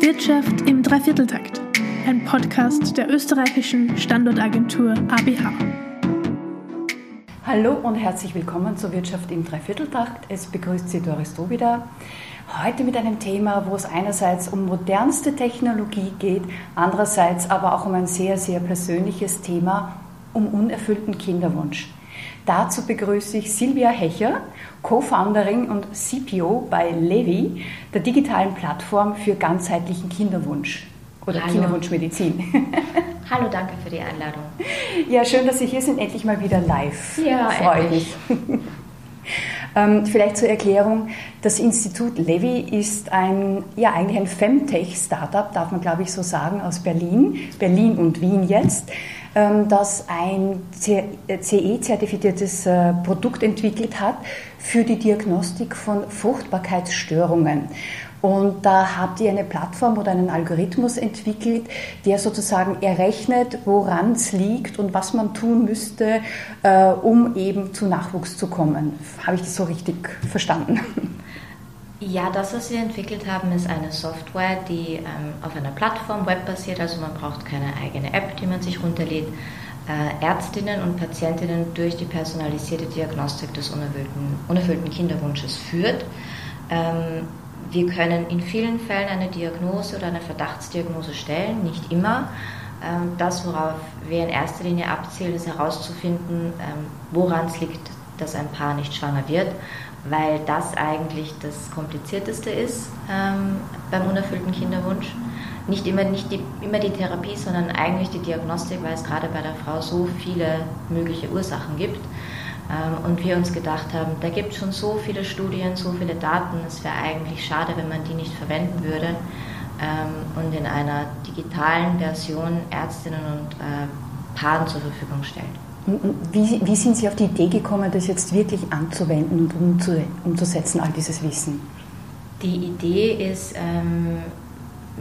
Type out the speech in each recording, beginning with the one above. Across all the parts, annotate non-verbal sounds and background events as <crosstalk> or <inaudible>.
Wirtschaft im Dreivierteltakt, ein Podcast der österreichischen Standortagentur ABH. Hallo und herzlich willkommen zur Wirtschaft im Dreivierteltakt. Es begrüßt Sie Doris wieder. Heute mit einem Thema, wo es einerseits um modernste Technologie geht, andererseits aber auch um ein sehr, sehr persönliches Thema, um unerfüllten Kinderwunsch. Dazu begrüße ich Silvia Hecher, Co-Founderin und CPO bei Levi, der digitalen Plattform für ganzheitlichen Kinderwunsch oder Hallo. Kinderwunschmedizin. <laughs> Hallo, danke für die Einladung. Ja, schön, dass Sie hier sind, endlich mal wieder live. Ja, freue mich. <laughs> Ähm, vielleicht zur Erklärung, das Institut Levi ist ein, ja, eigentlich ein Femtech-Startup, darf man glaube ich so sagen, aus Berlin, Berlin und Wien jetzt. Ähm, das ein CE-zertifiziertes äh, Produkt entwickelt hat für die Diagnostik von Fruchtbarkeitsstörungen. Und da habt ihr eine Plattform oder einen Algorithmus entwickelt, der sozusagen errechnet, woran es liegt und was man tun müsste, äh, um eben zu Nachwuchs zu kommen. Habe ich das so richtig verstanden? <laughs> Ja, das, was wir entwickelt haben, ist eine Software, die ähm, auf einer Plattform webbasiert, also man braucht keine eigene App, die man sich runterlädt. Äh, Ärztinnen und Patientinnen durch die personalisierte Diagnostik des unerfüllten, unerfüllten Kinderwunsches führt. Ähm, wir können in vielen Fällen eine Diagnose oder eine Verdachtsdiagnose stellen, nicht immer. Ähm, das, worauf wir in erster Linie abzielen, ist herauszufinden, ähm, woran es liegt, dass ein Paar nicht schwanger wird weil das eigentlich das Komplizierteste ist ähm, beim unerfüllten Kinderwunsch. Nicht immer, nicht die, immer die Therapie, sondern eigentlich die Diagnostik, weil es gerade bei der Frau so viele mögliche Ursachen gibt. Ähm, und wir uns gedacht haben, da gibt es schon so viele Studien, so viele Daten, es wäre eigentlich schade, wenn man die nicht verwenden würde ähm, und in einer digitalen Version Ärztinnen und äh, Paaren zur Verfügung stellt. Wie, wie, sind Sie auf die Idee gekommen, das jetzt wirklich anzuwenden und umzu, umzusetzen, all dieses Wissen? Die Idee ist ähm,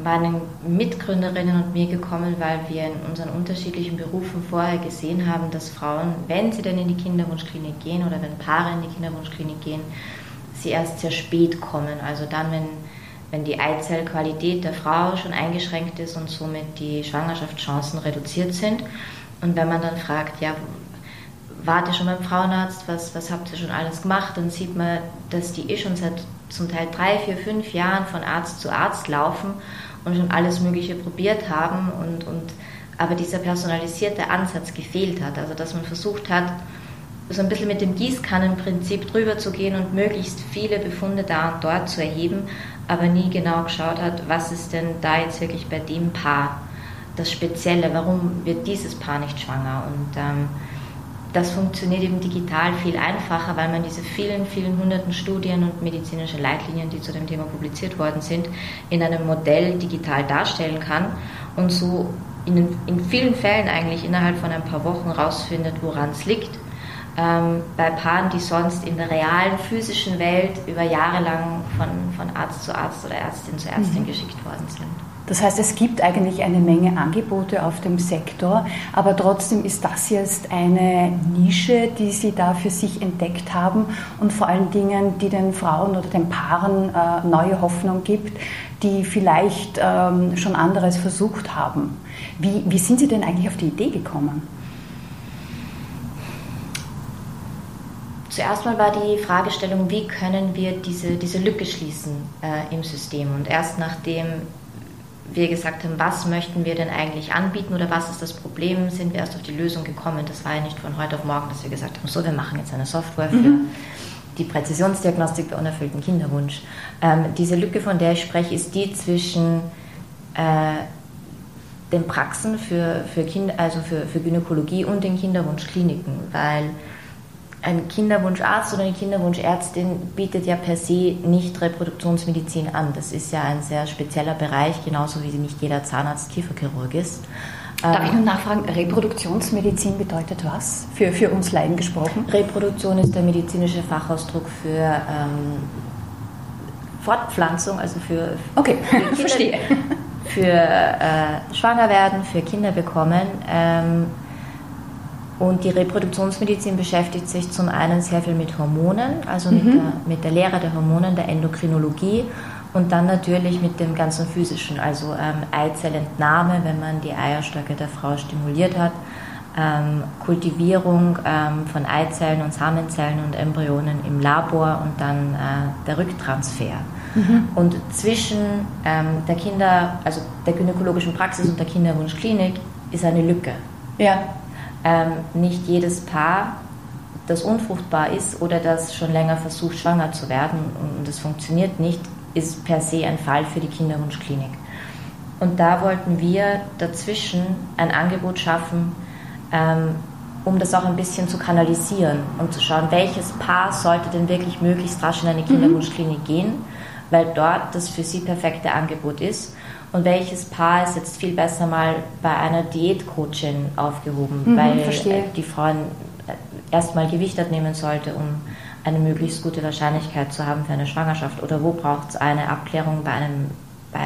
meinen Mitgründerinnen und mir gekommen, weil wir in unseren unterschiedlichen Berufen vorher gesehen haben, dass Frauen, wenn sie dann in die Kinderwunschklinik gehen oder wenn Paare in die Kinderwunschklinik gehen, sie erst sehr spät kommen. Also dann, wenn, wenn die Eizellqualität der Frau schon eingeschränkt ist und somit die Schwangerschaftschancen reduziert sind. Und wenn man dann fragt, ja, wart ihr schon beim Frauenarzt, was, was habt ihr schon alles gemacht, dann sieht man, dass die eh schon seit zum Teil drei, vier, fünf Jahren von Arzt zu Arzt laufen und schon alles Mögliche probiert haben und, und aber dieser personalisierte Ansatz gefehlt hat. Also dass man versucht hat, so ein bisschen mit dem Gießkannenprinzip drüber zu gehen und möglichst viele Befunde da und dort zu erheben, aber nie genau geschaut hat, was ist denn da jetzt wirklich bei dem Paar das Spezielle, warum wird dieses Paar nicht schwanger. Und ähm, das funktioniert eben digital viel einfacher, weil man diese vielen, vielen hunderten Studien und medizinische Leitlinien, die zu dem Thema publiziert worden sind, in einem Modell digital darstellen kann und so in, in vielen Fällen eigentlich innerhalb von ein paar Wochen rausfindet, woran es liegt. Ähm, bei Paaren, die sonst in der realen physischen Welt über Jahre lang von, von Arzt zu Arzt oder Ärztin zu Ärztin mhm. geschickt worden sind. Das heißt, es gibt eigentlich eine Menge Angebote auf dem Sektor, aber trotzdem ist das jetzt eine Nische, die Sie da für sich entdeckt haben und vor allen Dingen, die den Frauen oder den Paaren äh, neue Hoffnung gibt, die vielleicht ähm, schon anderes versucht haben. Wie, wie sind Sie denn eigentlich auf die Idee gekommen? Zuerst mal war die Fragestellung, wie können wir diese, diese Lücke schließen äh, im System. Und erst nachdem wir gesagt haben, was möchten wir denn eigentlich anbieten oder was ist das Problem, sind wir erst auf die Lösung gekommen. Das war ja nicht von heute auf morgen, dass wir gesagt haben, so, wir machen jetzt eine Software für mhm. die Präzisionsdiagnostik bei unerfüllten Kinderwunsch. Ähm, diese Lücke, von der ich spreche, ist die zwischen äh, den Praxen für, für, kind, also für, für Gynäkologie und den Kinderwunschkliniken, weil ein Kinderwunscharzt oder eine Kinderwunschärztin bietet ja per se nicht Reproduktionsmedizin an. Das ist ja ein sehr spezieller Bereich, genauso wie nicht jeder Zahnarzt Kieferchirurg ist. Darf ich nur nachfragen, Reproduktionsmedizin bedeutet was? Für, für uns Laien gesprochen? Reproduktion ist der medizinische Fachausdruck für ähm, Fortpflanzung, also für, okay. für Kinder, <laughs> verstehe. Für äh, Schwangerwerden, für Kinder bekommen. Ähm, und die Reproduktionsmedizin beschäftigt sich zum einen sehr viel mit Hormonen, also mhm. mit, der, mit der Lehre der Hormonen, der Endokrinologie Und dann natürlich mit dem ganzen physischen, also ähm, Eizellentnahme, wenn man die Eierstöcke der Frau stimuliert hat, ähm, Kultivierung ähm, von Eizellen und Samenzellen und Embryonen im Labor und dann äh, der Rücktransfer. Mhm. Und zwischen ähm, der Kinder, also der gynäkologischen Praxis und der Kinderwunschklinik ist eine Lücke. Ja. Ähm, nicht jedes Paar das unfruchtbar ist oder das schon länger versucht, schwanger zu werden und es funktioniert nicht, ist per se ein Fall für die Kinderwunschklinik. Und da wollten wir dazwischen ein Angebot schaffen, ähm, um das auch ein bisschen zu kanalisieren und zu schauen, welches Paar sollte denn wirklich möglichst rasch in eine mhm. Kinderwunschklinik gehen, weil dort das für sie perfekte Angebot ist. Und welches Paar ist jetzt viel besser mal bei einer Diätcoachin aufgehoben, mhm, weil verstehe. die Frauen erstmal Gewicht abnehmen sollte, um eine möglichst gute Wahrscheinlichkeit zu haben für eine Schwangerschaft? Oder wo braucht es eine Abklärung bei einem, bei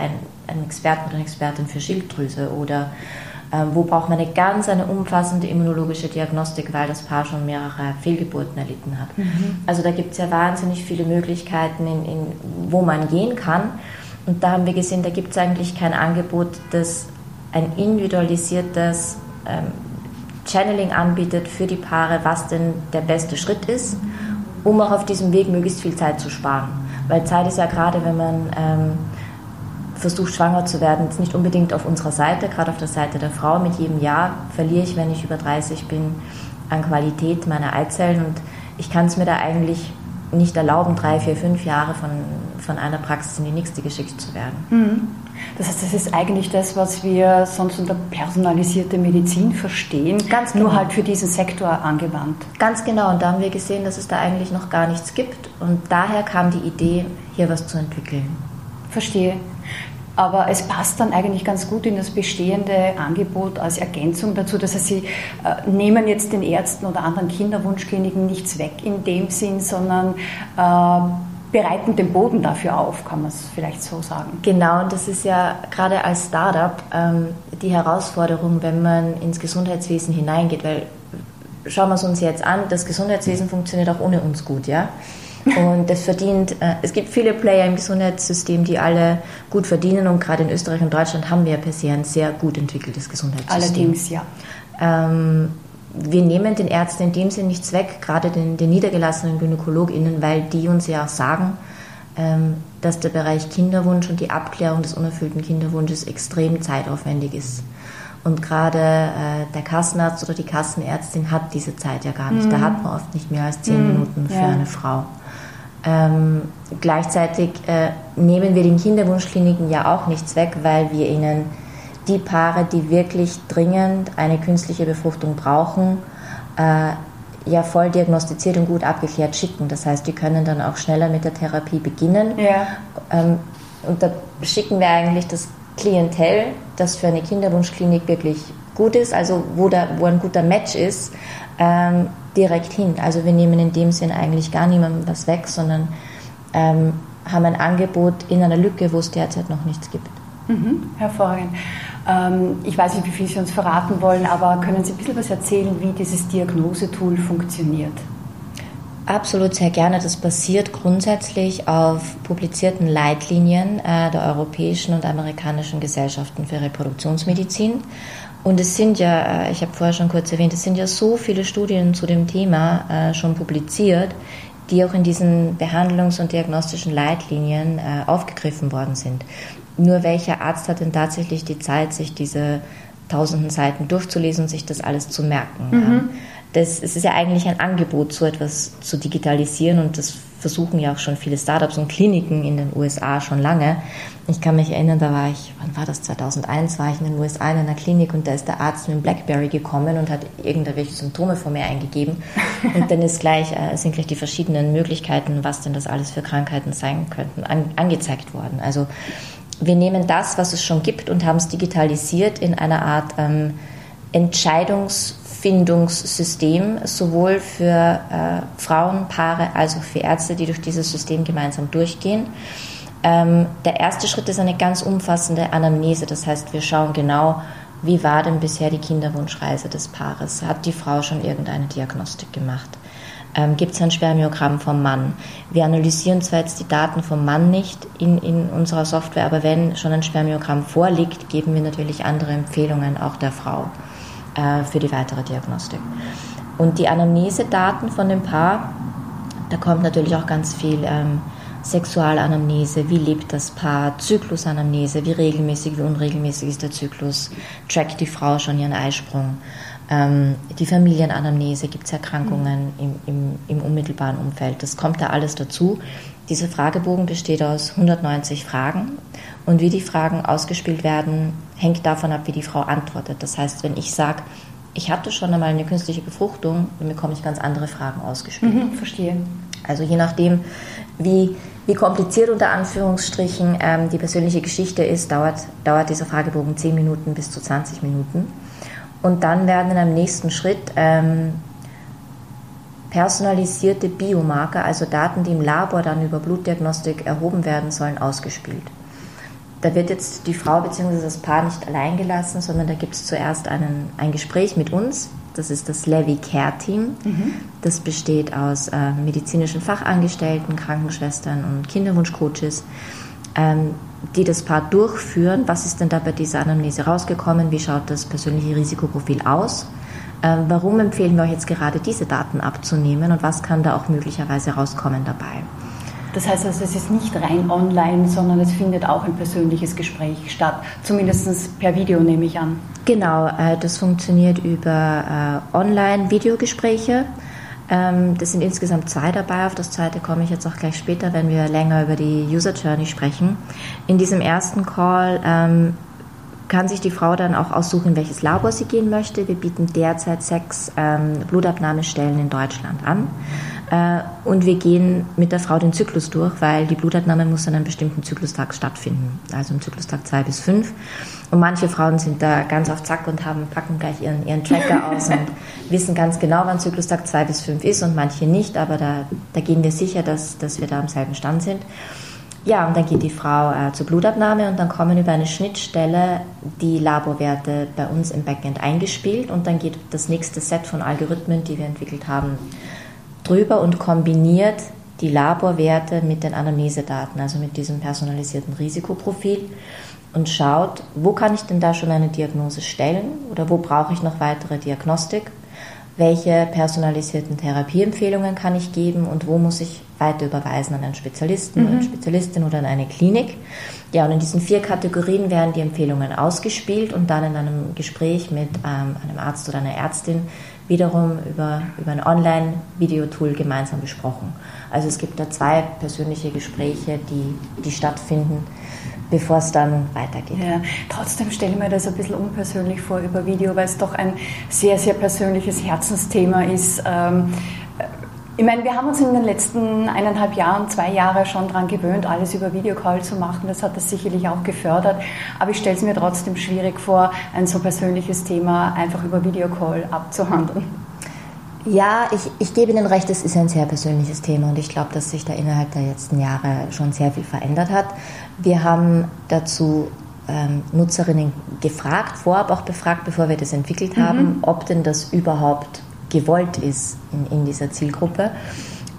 einem Experten oder Expertin für Schilddrüse? Oder äh, wo braucht man eine ganz eine umfassende immunologische Diagnostik, weil das Paar schon mehrere Fehlgeburten erlitten hat? Mhm. Also da gibt es ja wahnsinnig viele Möglichkeiten, in, in, wo man gehen kann. Und da haben wir gesehen, da gibt es eigentlich kein Angebot, das ein individualisiertes ähm, Channeling anbietet für die Paare, was denn der beste Schritt ist, um auch auf diesem Weg möglichst viel Zeit zu sparen. Weil Zeit ist ja gerade, wenn man ähm, versucht, schwanger zu werden, jetzt nicht unbedingt auf unserer Seite, gerade auf der Seite der Frau. Mit jedem Jahr verliere ich, wenn ich über 30 bin, an Qualität meiner Eizellen und ich kann es mir da eigentlich nicht erlauben, drei, vier, fünf Jahre von, von einer Praxis in die nächste geschickt zu werden. Mhm. Das heißt, das ist eigentlich das, was wir sonst unter personalisierte Medizin verstehen, Ganz genau. nur halt für diesen Sektor angewandt. Ganz genau. Und da haben wir gesehen, dass es da eigentlich noch gar nichts gibt. Und daher kam die Idee, hier was zu entwickeln. Verstehe. Aber es passt dann eigentlich ganz gut in das bestehende Angebot als Ergänzung dazu. Das heißt, Sie äh, nehmen jetzt den Ärzten oder anderen Kinderwunschkliniken nichts weg in dem Sinn, sondern äh, bereiten den Boden dafür auf, kann man es vielleicht so sagen. Genau, und das ist ja gerade als Startup ähm, die Herausforderung, wenn man ins Gesundheitswesen hineingeht, weil schauen wir es uns jetzt an, das Gesundheitswesen funktioniert auch ohne uns gut, ja. Und das verdient, äh, es gibt viele Player im Gesundheitssystem, die alle gut verdienen und gerade in Österreich und Deutschland haben wir per se ein sehr gut entwickeltes Gesundheitssystem. Allerdings, ja. Ähm, wir nehmen den Ärzten in dem Sinn nichts weg, gerade den, den niedergelassenen GynäkologInnen, weil die uns ja auch sagen, ähm, dass der Bereich Kinderwunsch und die Abklärung des unerfüllten Kinderwunsches extrem zeitaufwendig ist. Und gerade äh, der Kassenarzt oder die Kassenärztin hat diese Zeit ja gar nicht. Mhm. Da hat man oft nicht mehr als zehn mhm. Minuten für ja. eine Frau. Ähm, gleichzeitig äh, nehmen wir den Kinderwunschkliniken ja auch nichts weg, weil wir ihnen die Paare, die wirklich dringend eine künstliche Befruchtung brauchen, äh, ja voll diagnostiziert und gut abgeklärt schicken. Das heißt, die können dann auch schneller mit der Therapie beginnen. Ja. Ähm, und da schicken wir eigentlich das Klientel, das für eine Kinderwunschklinik wirklich gut ist, also wo, da, wo ein guter Match ist, ähm, direkt hin. Also wir nehmen in dem Sinn eigentlich gar niemandem was weg, sondern ähm, haben ein Angebot in einer Lücke, wo es derzeit noch nichts gibt. Mhm, hervorragend. Ähm, ich weiß nicht, wie viel Sie uns verraten wollen, aber können Sie ein bisschen was erzählen, wie dieses Diagnosetool funktioniert? Absolut sehr gerne. Das basiert grundsätzlich auf publizierten Leitlinien äh, der europäischen und amerikanischen Gesellschaften für Reproduktionsmedizin. Und es sind ja, äh, ich habe vorher schon kurz erwähnt, es sind ja so viele Studien zu dem Thema äh, schon publiziert, die auch in diesen behandlungs- und diagnostischen Leitlinien äh, aufgegriffen worden sind. Nur welcher Arzt hat denn tatsächlich die Zeit, sich diese tausenden Seiten durchzulesen und sich das alles zu merken? Mhm. Das, es ist ja eigentlich ein Angebot, so etwas zu digitalisieren und das versuchen ja auch schon viele Startups und Kliniken in den USA schon lange. Ich kann mich erinnern, da war ich, wann war das, 2001, war ich in den USA in einer Klinik und da ist der Arzt mit dem Blackberry gekommen und hat irgendwelche Symptome von mir eingegeben <laughs> und dann ist gleich, äh, sind gleich die verschiedenen Möglichkeiten, was denn das alles für Krankheiten sein könnten, an, angezeigt worden. Also wir nehmen das, was es schon gibt und haben es digitalisiert in einer Art ähm, Entscheidungsfindungssystem, sowohl für äh, Frauen, Paare als auch für Ärzte, die durch dieses System gemeinsam durchgehen. Ähm, der erste Schritt ist eine ganz umfassende Anamnese, das heißt, wir schauen genau, wie war denn bisher die Kinderwunschreise des Paares? Hat die Frau schon irgendeine Diagnostik gemacht? ähm, gibt es ein Spermiogramm vom Mann. Wir analysieren zwar jetzt die Daten vom Mann nicht in, in unserer Software, aber wenn schon ein Spermiogramm vorliegt, geben wir natürlich andere Empfehlungen auch der Frau äh, für die weitere Diagnostik. Und die Anamnesedaten von dem Paar, da kommt natürlich auch ganz viel ähm, Sexualanamnese, wie lebt das Paar, Zyklusanamnese, wie regelmäßig, wie unregelmäßig ist der Zyklus, trackt die Frau schon ihren Eisprung. Ähm, die Familienanamnese, gibt es Erkrankungen im, im, im unmittelbaren Umfeld. Das kommt da alles dazu. Dieser Fragebogen besteht aus 190 Fragen und wie die Fragen ausgespielt werden, hängt davon ab, wie die Frau antwortet. Das heißt, wenn ich sage, ich hatte schon einmal eine künstliche Befruchtung, dann bekomme ich ganz andere Fragen ausgespielt. Mhm, verstehe. Also je nachdem, wie, wie kompliziert unter Anführungsstrichen ähm, die persönliche Geschichte ist, dauert, dauert dieser Fragebogen 10 Minuten bis zu 20 Minuten. Und dann werden in einem nächsten Schritt ähm, personalisierte Biomarker, also Daten, die im Labor dann über Blutdiagnostik erhoben werden sollen, ausgespielt. Da wird jetzt die Frau bzw. das Paar nicht allein gelassen, sondern da gibt es zuerst einen, ein Gespräch mit uns, das ist das Levy Care Team. Mhm. Das besteht aus äh, medizinischen Fachangestellten, Krankenschwestern und Kinderwunschcoaches, ähm, die das Paar durchführen. Was ist denn da bei dieser Anamnese rausgekommen? Wie schaut das persönliche Risikoprofil aus? Ähm, warum empfehlen wir euch jetzt gerade diese Daten abzunehmen und was kann da auch möglicherweise rauskommen dabei? Das heißt also, es ist nicht rein online, sondern es findet auch ein persönliches Gespräch statt, zumindest per Video nehme ich an. Genau, äh, das funktioniert über äh, Online-Videogespräche. Ähm, das sind insgesamt zwei dabei. Auf das zweite komme ich jetzt auch gleich später, wenn wir länger über die User Journey sprechen. In diesem ersten Call ähm, kann sich die Frau dann auch aussuchen, in welches Labor sie gehen möchte. Wir bieten derzeit sechs ähm, Blutabnahmestellen in Deutschland an. Äh, und wir gehen mit der Frau den Zyklus durch, weil die Blutabnahme muss an einem bestimmten Zyklustag stattfinden, also im Zyklustag 2 bis 5. Und manche Frauen sind da ganz auf Zack und haben, packen gleich ihren, ihren Tracker aus und <laughs> wissen ganz genau, wann Zyklustag 2 bis 5 ist und manche nicht, aber da, da gehen wir sicher, dass, dass wir da am selben Stand sind. Ja, und dann geht die Frau äh, zur Blutabnahme und dann kommen über eine Schnittstelle die Laborwerte bei uns im Backend eingespielt und dann geht das nächste Set von Algorithmen, die wir entwickelt haben, drüber und kombiniert die Laborwerte mit den Anamnesedaten, also mit diesem personalisierten Risikoprofil und schaut, wo kann ich denn da schon eine Diagnose stellen oder wo brauche ich noch weitere Diagnostik, welche personalisierten Therapieempfehlungen kann ich geben und wo muss ich weiter überweisen an einen Spezialisten mhm. oder eine Spezialistin oder an eine Klinik. Ja, und in diesen vier Kategorien werden die Empfehlungen ausgespielt und dann in einem Gespräch mit ähm, einem Arzt oder einer Ärztin wiederum über, über ein Online-Videotool gemeinsam besprochen. Also es gibt da zwei persönliche Gespräche, die, die stattfinden, bevor es dann weitergeht. Ja, trotzdem stelle ich mir das ein bisschen unpersönlich vor über Video, weil es doch ein sehr, sehr persönliches Herzensthema ist. Ähm, ich meine, wir haben uns in den letzten eineinhalb Jahren, zwei Jahre schon daran gewöhnt, alles über Videocall zu machen. Das hat das sicherlich auch gefördert. Aber ich stelle es mir trotzdem schwierig vor, ein so persönliches Thema einfach über Videocall abzuhandeln. Ja, ich, ich gebe Ihnen recht, es ist ein sehr persönliches Thema und ich glaube, dass sich da innerhalb der letzten Jahre schon sehr viel verändert hat. Wir haben dazu ähm, Nutzerinnen gefragt, vorab auch befragt, bevor wir das entwickelt haben, mhm. ob denn das überhaupt gewollt ist in, in dieser Zielgruppe.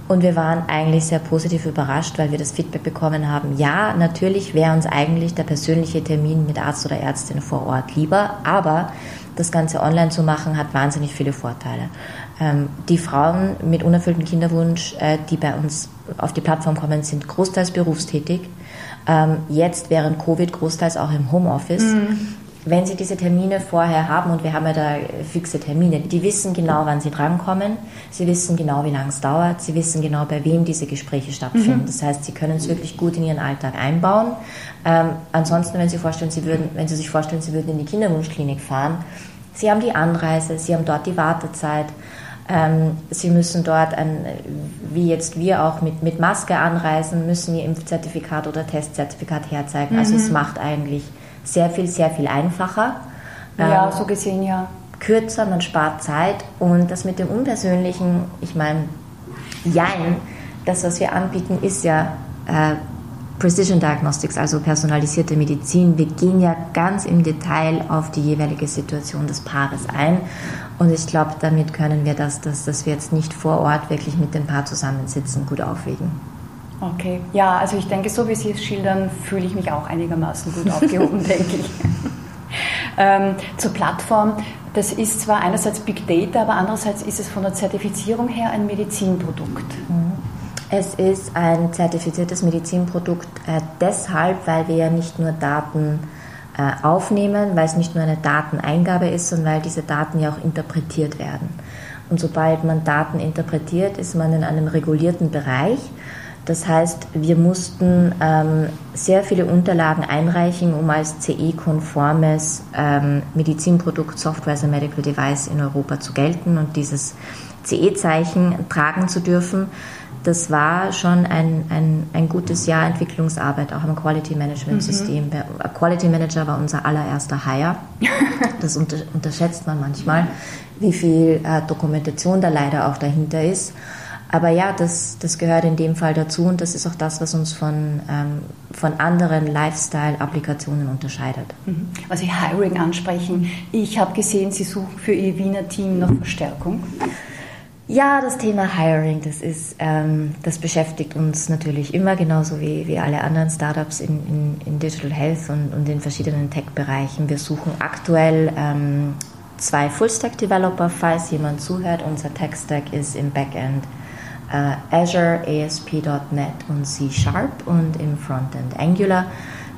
Und wir waren eigentlich sehr positiv überrascht, weil wir das Feedback bekommen haben, ja, natürlich wäre uns eigentlich der persönliche Termin mit Arzt oder Ärztin vor Ort lieber, aber das Ganze online zu machen hat wahnsinnig viele Vorteile. Ähm, die Frauen mit unerfülltem Kinderwunsch, äh, die bei uns auf die Plattform kommen, sind großteils berufstätig. Ähm, jetzt während Covid großteils auch im Homeoffice. Mhm wenn Sie diese Termine vorher haben, und wir haben ja da fixe Termine, die wissen genau, wann Sie drankommen, Sie wissen genau, wie lange es dauert, Sie wissen genau, bei wem diese Gespräche stattfinden. Mhm. Das heißt, Sie können es wirklich gut in Ihren Alltag einbauen. Ähm, ansonsten, wenn Sie, vorstellen, Sie würden, wenn Sie sich vorstellen, Sie würden in die Kinderwunschklinik fahren, Sie haben die Anreise, Sie haben dort die Wartezeit, ähm, Sie müssen dort, ein, wie jetzt wir auch mit, mit Maske anreisen, müssen Ihr Impfzertifikat oder Testzertifikat herzeigen. Mhm. Also es mhm. macht eigentlich sehr viel, sehr viel einfacher. Ja, ähm, so gesehen, ja. Kürzer, man spart Zeit und das mit dem Unpersönlichen, ich meine, jein, das, was wir anbieten, ist ja äh, Precision Diagnostics, also personalisierte Medizin. Wir gehen ja ganz im Detail auf die jeweilige Situation des Paares ein Und ich glaube, damit können wir das, dass, dass wir jetzt nicht vor Ort wirklich mit dem Paar zusammensitzen, gut aufwägen. Okay, ja, also ich denke, so wie Sie es schildern, fühle ich mich auch einigermaßen gut aufgehoben, <laughs> denke ich. Ähm, zur Plattform, das ist zwar einerseits Big Data, aber andererseits ist es von der Zertifizierung her ein Medizinprodukt. Mhm. Es ist ein zertifiziertes Medizinprodukt äh, deshalb, weil wir ja nicht nur Daten äh, aufnehmen, weil es nicht nur eine Dateneingabe ist, sondern weil diese Daten ja auch interpretiert werden. Und sobald man Daten interpretiert, ist man in einem regulierten Bereich das heißt, wir mussten ähm, sehr viele Unterlagen einreichen, um als CE-konformes ähm, Medizinprodukt Software as a Medical Device in Europa zu gelten und dieses CE-Zeichen tragen zu dürfen. Das war schon ein, ein, ein gutes Jahr Entwicklungsarbeit, auch im Quality Management System. Mhm. Quality Manager war unser allererster Hire. <laughs> Das unter, unterschätzt man manchmal, wie viel äh, Dokumentation da leider auch dahinter ist. Aber ja, das, das gehört in dem Fall dazu und das ist auch das, was uns von, ähm, von anderen Lifestyle-Applikationen unterscheidet. Mhm. Was Sie Hiring ansprechen, ich habe gesehen, Sie suchen für Ihr Wiener Team noch Verstärkung. Ja, das Thema Hiring, das ist, ähm, das beschäftigt uns natürlich immer, genauso wie, wie alle anderen Startups in, in, in Digital Health und, und in verschiedenen Tech-Bereichen. Wir suchen aktuell ähm, zwei Full-Stack-Developer, falls jemand zuhört. Unser Tech-Stack ist im Backend Azure, ASP.NET und C Sharp und im Frontend Angular.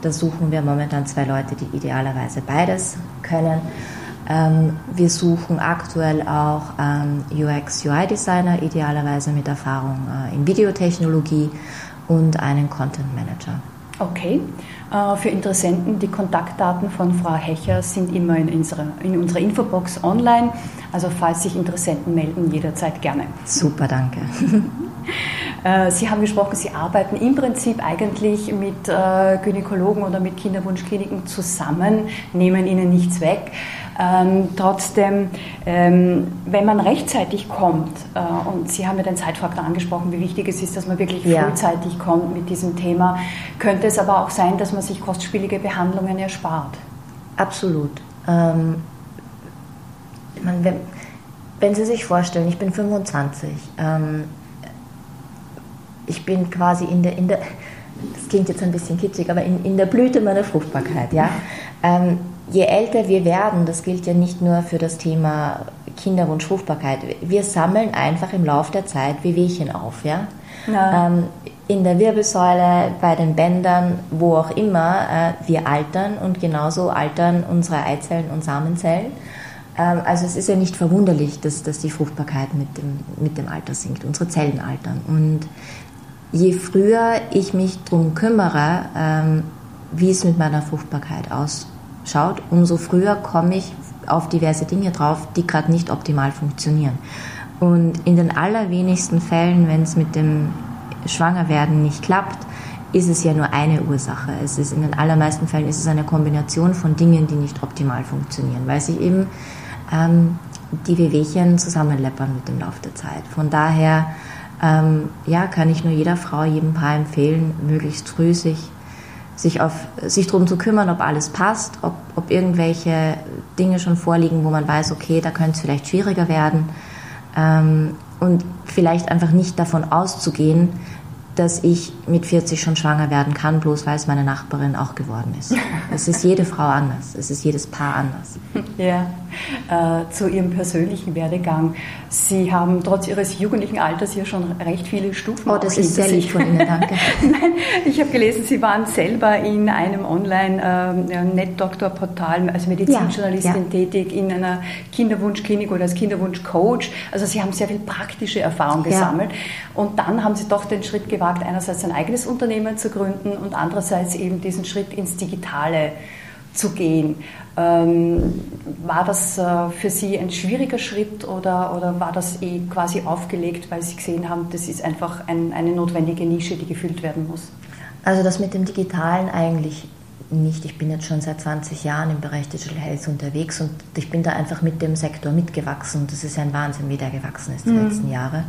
Da suchen wir momentan zwei Leute, die idealerweise beides können. Ähm, wir suchen aktuell auch ähm, UX-UI-Designer, idealerweise mit Erfahrung äh, in Videotechnologie und einen Content Manager. Okay. Äh, für Interessenten, die Kontaktdaten von Frau Hecher sind immer in unserer, in unserer Infobox online. Also falls sich Interessenten melden, jederzeit gerne. Super, danke. Äh, Sie haben gesprochen, Sie arbeiten im Prinzip eigentlich mit äh, Gynäkologen oder mit Kinderwunschkliniken zusammen, nehmen ihnen nichts weg. Ähm, trotzdem, ähm, wenn man rechtzeitig kommt, äh, und Sie haben ja den Zeitfaktor angesprochen, wie wichtig es ist, dass man wirklich ja. frühzeitig kommt mit diesem Thema, könnte es aber auch sein, dass man sich kostspielige Behandlungen erspart. Absolut. Ähm, man, wenn, wenn, Sie sich vorstellen, ich bin 25, ähm, ich bin quasi in der, in der, das klingt jetzt ein bisschen kitschig, aber in, in der Blüte meiner Fruchtbarkeit, ja. Je älter wir werden, das gilt ja nicht nur für das Thema Kinderwunsch, Fruchtbarkeit, wir sammeln einfach im Laufe der Zeit Wehwehchen auf, ja. ja. Ähm, in der Wirbelsäule, bei den Bändern, wo auch immer, äh, wir altern und genauso altern unsere Eizellen und Samenzellen. Ähm, also es ist ja nicht verwunderlich, dass, dass die Fruchtbarkeit mit dem, mit dem Alter sinkt, unsere Zellen altern. Und je früher ich mich darum kümmere, ähm, wie es mit meiner Fruchtbarkeit ausschaut, umso früher komme ich auf diverse Dinge drauf, die gerade nicht optimal funktionieren. Und in den allerwenigsten Fällen, wenn es mit dem Schwangerwerden nicht klappt, ist es ja nur eine Ursache. Es ist in den allermeisten Fällen ist es eine Kombination von Dingen, die nicht optimal funktionieren, weil sich eben ähm, die Wehwehchen zusammenleppern mit dem Laufe der Zeit. Von daher ähm, ja, kann ich nur jeder Frau, jedem Paar empfehlen, möglichst früh sich, sich, auf, sich darum zu kümmern, ob alles passt, ob, ob irgendwelche Dinge schon vorliegen, wo man weiß, okay, da könnte es vielleicht schwieriger werden. Ähm, und vielleicht einfach nicht davon auszugehen, dass ich mit 40 schon schwanger werden kann, bloß weil es meine Nachbarin auch geworden ist. Es ist jede Frau anders, es ist jedes Paar anders. Ja, äh, zu Ihrem persönlichen Werdegang. Sie haben trotz Ihres jugendlichen Alters hier schon recht viele Stufen. Oh, das ist sehr lieb von Ihnen, danke. <laughs> Nein, ich habe gelesen, Sie waren selber in einem Online-Net-Doktor-Portal äh, als Medizinjournalistin ja, ja. tätig, in einer Kinderwunschklinik oder als Kinderwunschcoach. Also Sie haben sehr viel praktische Erfahrung gesammelt. Ja. Und dann haben Sie doch den Schritt gewagt, gewagt, einerseits ein eigenes Unternehmen zu gründen und andererseits eben diesen Schritt ins Digitale zu gehen. Ähm, war das äh, für Sie ein schwieriger Schritt oder, oder war das eh quasi aufgelegt, weil Sie gesehen haben, das ist einfach ein, eine notwendige Nische, die gefüllt werden muss? Also das mit dem Digitalen eigentlich nicht. Ich bin jetzt schon seit 20 Jahren im Bereich Digital Health unterwegs und ich bin da einfach mit dem Sektor mitgewachsen. Das ist ein Wahnsinn, wie der gewachsen ist die mhm. letzten Jahre.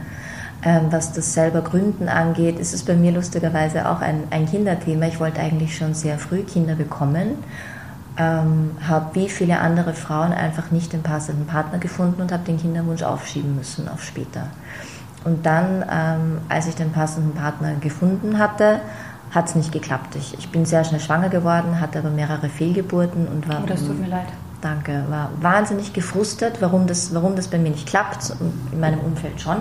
Ähm, was das selber Gründen angeht, ist es bei mir lustigerweise auch ein, ein Kinderthema. Ich wollte eigentlich schon sehr früh Kinder bekommen ähm, habe wie viele andere Frauen einfach nicht den passenden Partner gefunden und habe den Kinderwunsch aufschieben müssen auf später. Und dann, ähm, als ich den passenden Partner gefunden hatte, hat es nicht geklappt. Ich, ich bin sehr schnell schwanger geworden, hatte aber mehrere Fehlgeburten und war. Oh, das tut mir leid. Danke, war wahnsinnig gefrustet, warum das, warum das bei mir nicht klappt in meinem Umfeld schon.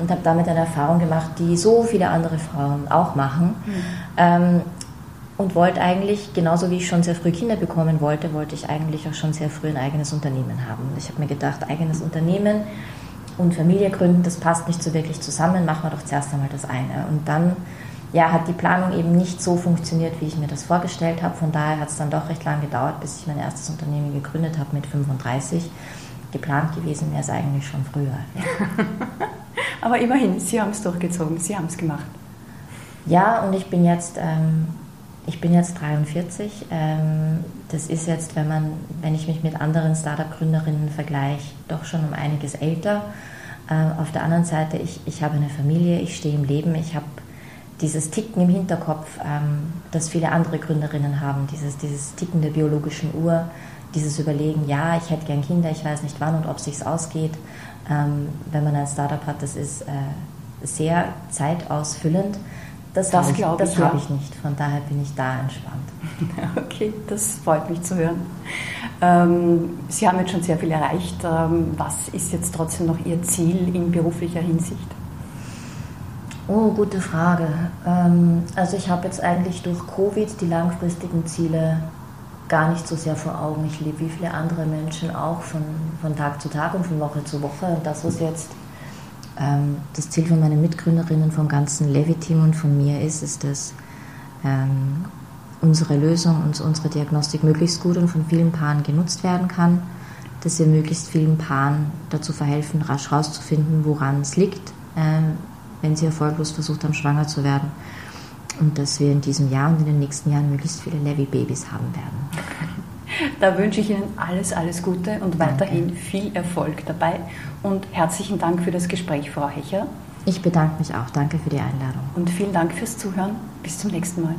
Und habe damit eine Erfahrung gemacht, die so viele andere Frauen auch machen. Mhm. Ähm, und wollte eigentlich, genauso wie ich schon sehr früh Kinder bekommen wollte, wollte ich eigentlich auch schon sehr früh ein eigenes Unternehmen haben. Ich habe mir gedacht, eigenes Unternehmen und Familie gründen, das passt nicht so wirklich zusammen, machen wir doch zuerst einmal das eine. Und dann ja, hat die Planung eben nicht so funktioniert, wie ich mir das vorgestellt habe. Von daher hat es dann doch recht lange gedauert, bis ich mein erstes Unternehmen gegründet habe mit 35. Geplant gewesen wäre es eigentlich schon früher. <laughs> Aber immerhin, Sie haben es durchgezogen, Sie haben es gemacht. Ja, und ich bin jetzt ähm, ich bin jetzt 43. Ähm, das ist jetzt, wenn, man, wenn ich mich mit anderen Startup-Gründerinnen vergleiche, doch schon um einiges älter. Äh, auf der anderen Seite, ich, ich habe eine Familie, ich stehe im Leben, ich habe dieses Ticken im Hinterkopf, ähm, das viele andere Gründerinnen haben, dieses, dieses Ticken der biologischen Uhr, dieses Überlegen, ja, ich hätte gern Kinder, ich weiß nicht wann und ob es sich ausgeht. Ähm, wenn man ein Startup hat, das ist äh, sehr zeitausfüllend. Das, das glaube ich, das habe ich nicht. Von daher bin ich da entspannt. <laughs> Okay, das freut mich zu hören. Ähm, Sie haben jetzt schon sehr viel erreicht. Ähm, was ist jetzt trotzdem noch Ihr Ziel in beruflicher Hinsicht? Oh, gute Frage. Ähm, also ich habe jetzt eigentlich durch Covid die langfristigen Ziele gar nicht so sehr vor Augen. Ich lebe wie viele andere Menschen auch von, von Tag zu Tag und von Woche zu Woche. Und das, was jetzt ähm, das Ziel von meinen Mitgründerinnen, vom ganzen Levi-Team und von mir ist, ist, dass ähm, unsere Lösung und unsere Diagnostik möglichst gut und von vielen Paaren genutzt werden kann, dass wir möglichst vielen Paaren dazu verhelfen, rasch herauszufinden, woran es liegt, äh, wenn sie erfolglos versucht haben, schwanger zu werden. Und dass wir in diesem Jahr und in den nächsten Jahren möglichst viele Levi-Babys haben werden. Da wünsche ich Ihnen alles, alles Gute und weiterhin Danke. viel Erfolg dabei. Und herzlichen Dank für das Gespräch, Frau Hecher. Ich bedanke mich auch. Danke für die Einladung. Und vielen Dank fürs Zuhören. Bis zum nächsten Mal.